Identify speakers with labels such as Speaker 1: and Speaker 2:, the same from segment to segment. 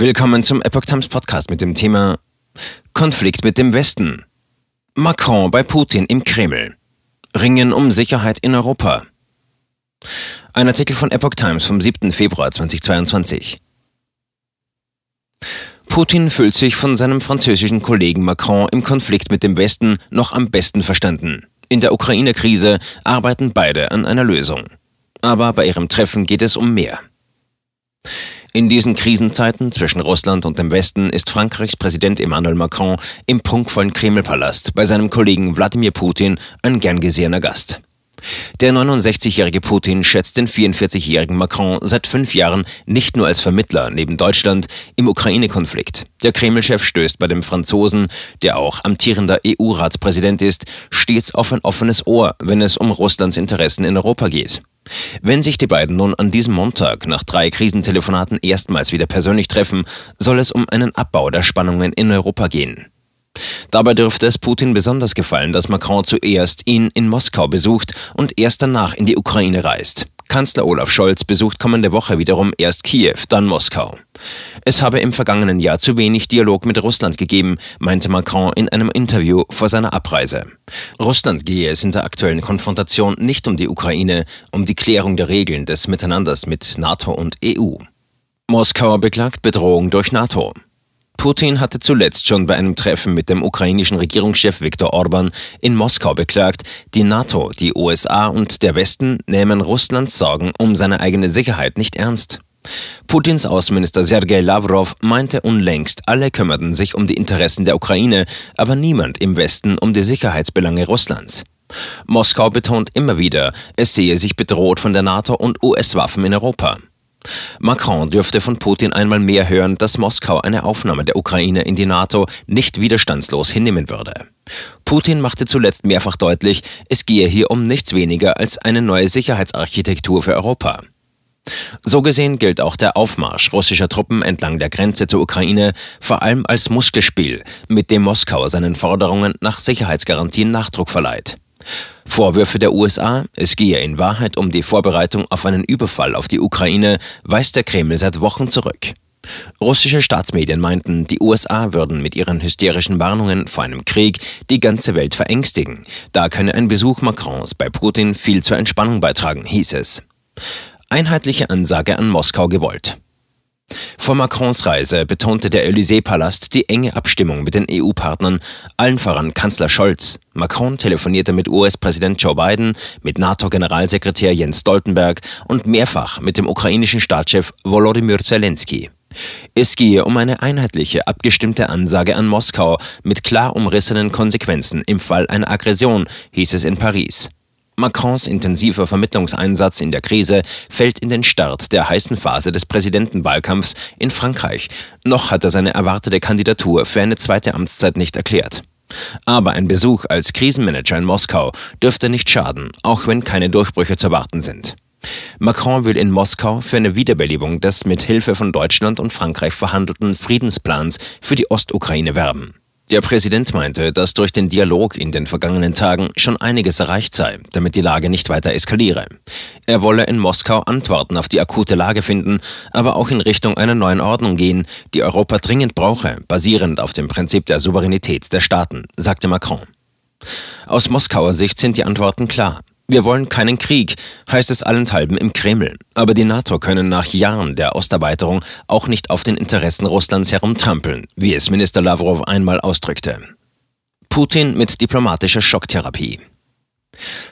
Speaker 1: Willkommen zum Epoch Times Podcast mit dem Thema Konflikt mit dem Westen. Macron bei Putin im Kreml. Ringen um Sicherheit in Europa. Ein Artikel von Epoch Times vom 7. Februar 2022. Putin fühlt sich von seinem französischen Kollegen Macron im Konflikt mit dem Westen noch am besten verstanden. In der Ukraine-Krise arbeiten beide an einer Lösung. Aber bei ihrem Treffen geht es um mehr. In diesen Krisenzeiten zwischen Russland und dem Westen ist Frankreichs Präsident Emmanuel Macron im prunkvollen Kremlpalast bei seinem Kollegen Wladimir Putin ein gern gesehener Gast. Der 69-jährige Putin schätzt den 44-jährigen Macron seit fünf Jahren nicht nur als Vermittler neben Deutschland im Ukraine-Konflikt. Der Kreml-Chef stößt bei dem Franzosen, der auch amtierender EU-Ratspräsident ist, stets auf ein offenes Ohr, wenn es um Russlands Interessen in Europa geht. Wenn sich die beiden nun an diesem Montag nach drei Krisentelefonaten erstmals wieder persönlich treffen, soll es um einen Abbau der Spannungen in Europa gehen. Dabei dürfte es Putin besonders gefallen, dass Macron zuerst ihn in Moskau besucht und erst danach in die Ukraine reist. Kanzler Olaf Scholz besucht kommende Woche wiederum erst Kiew, dann Moskau. Es habe im vergangenen Jahr zu wenig Dialog mit Russland gegeben, meinte Macron in einem Interview vor seiner Abreise. Russland gehe es in der aktuellen Konfrontation nicht um die Ukraine, um die Klärung der Regeln des Miteinanders mit NATO und EU. Moskau beklagt Bedrohung durch NATO. Putin hatte zuletzt schon bei einem Treffen mit dem ukrainischen Regierungschef Viktor Orban in Moskau beklagt, die NATO, die USA und der Westen nehmen Russlands Sorgen um seine eigene Sicherheit nicht ernst. Putins Außenminister Sergei Lavrov meinte unlängst, alle kümmerten sich um die Interessen der Ukraine, aber niemand im Westen um die Sicherheitsbelange Russlands. Moskau betont immer wieder, es sehe sich bedroht von der NATO und US-Waffen in Europa. Macron dürfte von Putin einmal mehr hören, dass Moskau eine Aufnahme der Ukraine in die NATO nicht widerstandslos hinnehmen würde. Putin machte zuletzt mehrfach deutlich, es gehe hier um nichts weniger als eine neue Sicherheitsarchitektur für Europa. So gesehen gilt auch der Aufmarsch russischer Truppen entlang der Grenze zur Ukraine vor allem als Muskelspiel, mit dem Moskau seinen Forderungen nach Sicherheitsgarantien Nachdruck verleiht. Vorwürfe der USA, es gehe in Wahrheit um die Vorbereitung auf einen Überfall auf die Ukraine, weist der Kreml seit Wochen zurück. Russische Staatsmedien meinten, die USA würden mit ihren hysterischen Warnungen vor einem Krieg die ganze Welt verängstigen. Da könne ein Besuch Macrons bei Putin viel zur Entspannung beitragen, hieß es. Einheitliche Ansage an Moskau gewollt. Vor Macrons Reise betonte der Élysée-Palast die enge Abstimmung mit den EU-Partnern, allen voran Kanzler Scholz. Macron telefonierte mit US-Präsident Joe Biden, mit NATO-Generalsekretär Jens Stoltenberg und mehrfach mit dem ukrainischen Staatschef Volodymyr Zelensky. Es gehe um eine einheitliche, abgestimmte Ansage an Moskau mit klar umrissenen Konsequenzen im Fall einer Aggression, hieß es in Paris. Macrons intensiver Vermittlungseinsatz in der Krise fällt in den Start der heißen Phase des Präsidentenwahlkampfs in Frankreich. Noch hat er seine erwartete Kandidatur für eine zweite Amtszeit nicht erklärt. Aber ein Besuch als Krisenmanager in Moskau dürfte nicht schaden, auch wenn keine Durchbrüche zu erwarten sind. Macron will in Moskau für eine Wiederbelebung des mit Hilfe von Deutschland und Frankreich verhandelten Friedensplans für die Ostukraine werben. Der Präsident meinte, dass durch den Dialog in den vergangenen Tagen schon einiges erreicht sei, damit die Lage nicht weiter eskaliere. Er wolle in Moskau Antworten auf die akute Lage finden, aber auch in Richtung einer neuen Ordnung gehen, die Europa dringend brauche, basierend auf dem Prinzip der Souveränität der Staaten, sagte Macron. Aus Moskauer Sicht sind die Antworten klar. Wir wollen keinen Krieg, heißt es allenthalben im Kreml. Aber die NATO können nach Jahren der Osterweiterung auch nicht auf den Interessen Russlands herumtrampeln, wie es Minister Lavrov einmal ausdrückte. Putin mit diplomatischer Schocktherapie.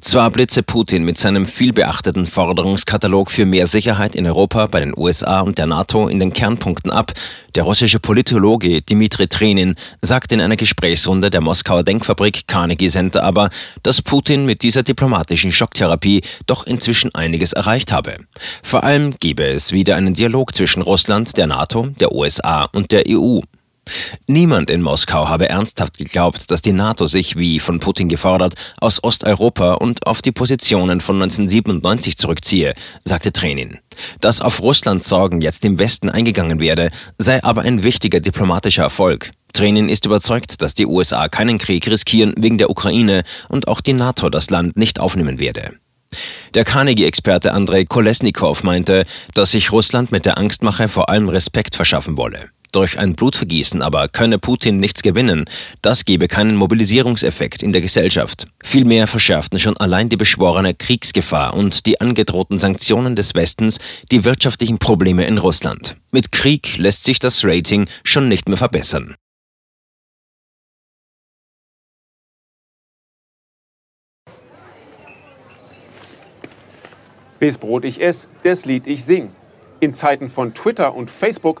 Speaker 1: Zwar blitze Putin mit seinem vielbeachteten Forderungskatalog für mehr Sicherheit in Europa bei den USA und der NATO in den Kernpunkten ab, der russische Politologe Dmitri Trenin sagt in einer Gesprächsrunde der Moskauer Denkfabrik Carnegie Center aber, dass Putin mit dieser diplomatischen Schocktherapie doch inzwischen einiges erreicht habe. Vor allem gebe es wieder einen Dialog zwischen Russland, der NATO, der USA und der EU. Niemand in Moskau habe ernsthaft geglaubt, dass die NATO sich, wie von Putin gefordert, aus Osteuropa und auf die Positionen von 1997 zurückziehe, sagte Trenin. Dass auf Russlands Sorgen jetzt im Westen eingegangen werde, sei aber ein wichtiger diplomatischer Erfolg. Trenin ist überzeugt, dass die USA keinen Krieg riskieren wegen der Ukraine und auch die NATO das Land nicht aufnehmen werde. Der Carnegie-Experte Andrei Kolesnikow meinte, dass sich Russland mit der Angstmache vor allem Respekt verschaffen wolle. Durch ein Blutvergießen aber könne Putin nichts gewinnen. Das gebe keinen Mobilisierungseffekt in der Gesellschaft. Vielmehr verschärften schon allein die beschworene Kriegsgefahr und die angedrohten Sanktionen des Westens die wirtschaftlichen Probleme in Russland. Mit Krieg lässt sich das Rating schon nicht mehr verbessern.
Speaker 2: Bis Brot ich ess, das Lied ich sing. In Zeiten von Twitter und Facebook